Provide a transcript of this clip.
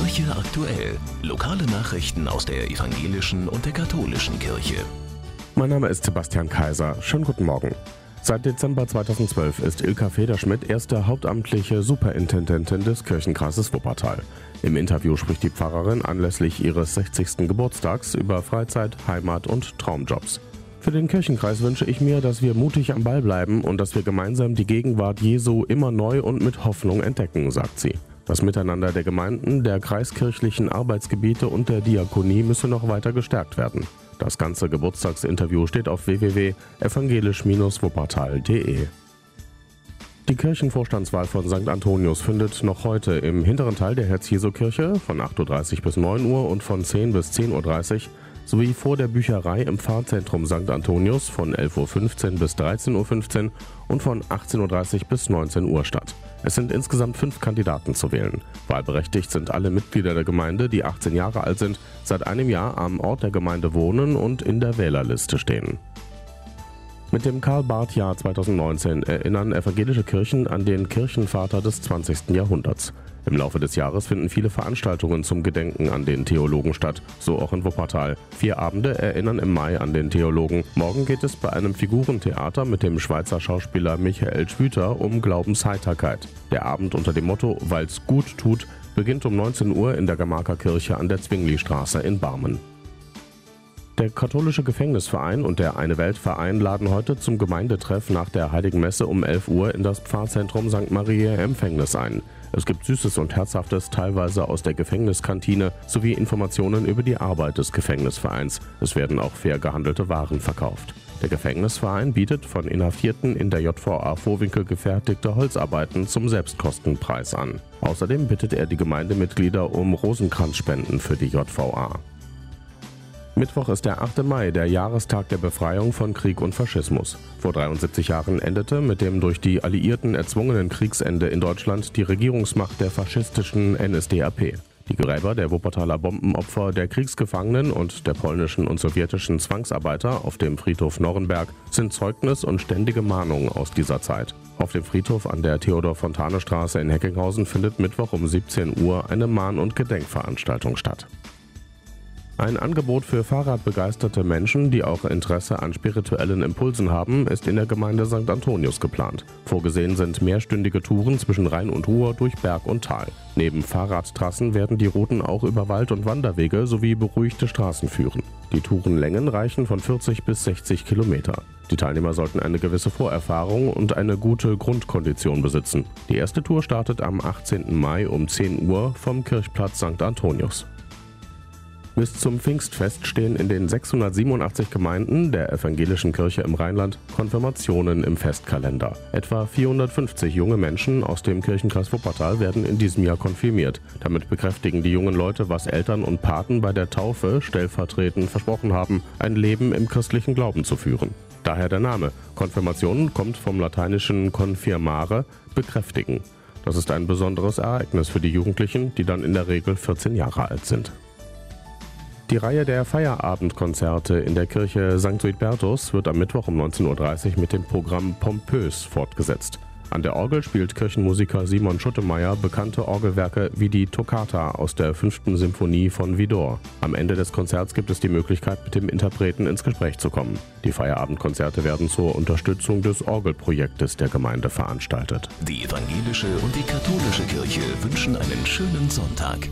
Kirche aktuell. Lokale Nachrichten aus der evangelischen und der katholischen Kirche. Mein Name ist Sebastian Kaiser. Schönen guten Morgen. Seit Dezember 2012 ist Ilka Federschmidt erste hauptamtliche Superintendentin des Kirchenkreises Wuppertal. Im Interview spricht die Pfarrerin anlässlich ihres 60. Geburtstags über Freizeit, Heimat und Traumjobs. Für den Kirchenkreis wünsche ich mir, dass wir mutig am Ball bleiben und dass wir gemeinsam die Gegenwart Jesu immer neu und mit Hoffnung entdecken, sagt sie. Das Miteinander der Gemeinden, der kreiskirchlichen Arbeitsgebiete und der Diakonie müsse noch weiter gestärkt werden. Das ganze Geburtstagsinterview steht auf www.evangelisch-wuppertal.de. Die Kirchenvorstandswahl von St. Antonius findet noch heute im hinteren Teil der Herz-Jesu-Kirche von 8.30 Uhr bis 9 Uhr und von 10 bis 10.30 Uhr sowie vor der Bücherei im Pfarrzentrum St. Antonius von 11.15 Uhr bis 13.15 Uhr und von 18.30 Uhr bis 19 Uhr statt. Es sind insgesamt fünf Kandidaten zu wählen. Wahlberechtigt sind alle Mitglieder der Gemeinde, die 18 Jahre alt sind, seit einem Jahr am Ort der Gemeinde wohnen und in der Wählerliste stehen. Mit dem Karl-Barth-Jahr 2019 erinnern evangelische Kirchen an den Kirchenvater des 20. Jahrhunderts. Im Laufe des Jahres finden viele Veranstaltungen zum Gedenken an den Theologen statt, so auch in Wuppertal. Vier Abende erinnern im Mai an den Theologen. Morgen geht es bei einem Figurentheater mit dem Schweizer Schauspieler Michael Schwüter um Glaubensheiterkeit. Der Abend unter dem Motto Weil's gut tut beginnt um 19 Uhr in der Gamarker Kirche an der Zwingli-Straße in Barmen. Der katholische Gefängnisverein und der Eine Weltverein laden heute zum Gemeindetreff nach der Heiligen Messe um 11 Uhr in das Pfarrzentrum St. Maria Empfängnis ein. Es gibt Süßes und Herzhaftes, teilweise aus der Gefängniskantine, sowie Informationen über die Arbeit des Gefängnisvereins. Es werden auch fair gehandelte Waren verkauft. Der Gefängnisverein bietet von Inhaftierten in der JVA Vorwinkel gefertigte Holzarbeiten zum Selbstkostenpreis an. Außerdem bittet er die Gemeindemitglieder um Rosenkranzspenden für die JVA. Mittwoch ist der 8. Mai, der Jahrestag der Befreiung von Krieg und Faschismus. Vor 73 Jahren endete mit dem durch die Alliierten erzwungenen Kriegsende in Deutschland die Regierungsmacht der faschistischen NSDAP. Die Gräber der Wuppertaler Bombenopfer, der Kriegsgefangenen und der polnischen und sowjetischen Zwangsarbeiter auf dem Friedhof Norrenberg sind Zeugnis und ständige Mahnung aus dieser Zeit. Auf dem Friedhof an der Theodor-Fontane-Straße in Heckinghausen findet Mittwoch um 17 Uhr eine Mahn- und Gedenkveranstaltung statt. Ein Angebot für Fahrradbegeisterte Menschen, die auch Interesse an spirituellen Impulsen haben, ist in der Gemeinde St. Antonius geplant. Vorgesehen sind mehrstündige Touren zwischen Rhein und Ruhr durch Berg und Tal. Neben Fahrradtrassen werden die Routen auch über Wald- und Wanderwege sowie beruhigte Straßen führen. Die Tourenlängen reichen von 40 bis 60 Kilometer. Die Teilnehmer sollten eine gewisse Vorerfahrung und eine gute Grundkondition besitzen. Die erste Tour startet am 18. Mai um 10 Uhr vom Kirchplatz St. Antonius. Bis zum Pfingstfest stehen in den 687 Gemeinden der evangelischen Kirche im Rheinland Konfirmationen im Festkalender. Etwa 450 junge Menschen aus dem Kirchenkreis Wuppertal werden in diesem Jahr konfirmiert. Damit bekräftigen die jungen Leute, was Eltern und Paten bei der Taufe stellvertretend versprochen haben, ein Leben im christlichen Glauben zu führen. Daher der Name. Konfirmation kommt vom lateinischen confirmare, bekräftigen. Das ist ein besonderes Ereignis für die Jugendlichen, die dann in der Regel 14 Jahre alt sind. Die Reihe der Feierabendkonzerte in der Kirche St. Suidbertus wird am Mittwoch um 19.30 Uhr mit dem Programm Pompös fortgesetzt. An der Orgel spielt Kirchenmusiker Simon Schuttemeyer bekannte Orgelwerke wie die Toccata aus der 5. Symphonie von Vidor. Am Ende des Konzerts gibt es die Möglichkeit, mit dem Interpreten ins Gespräch zu kommen. Die Feierabendkonzerte werden zur Unterstützung des Orgelprojektes der Gemeinde veranstaltet. Die evangelische und die katholische Kirche wünschen einen schönen Sonntag.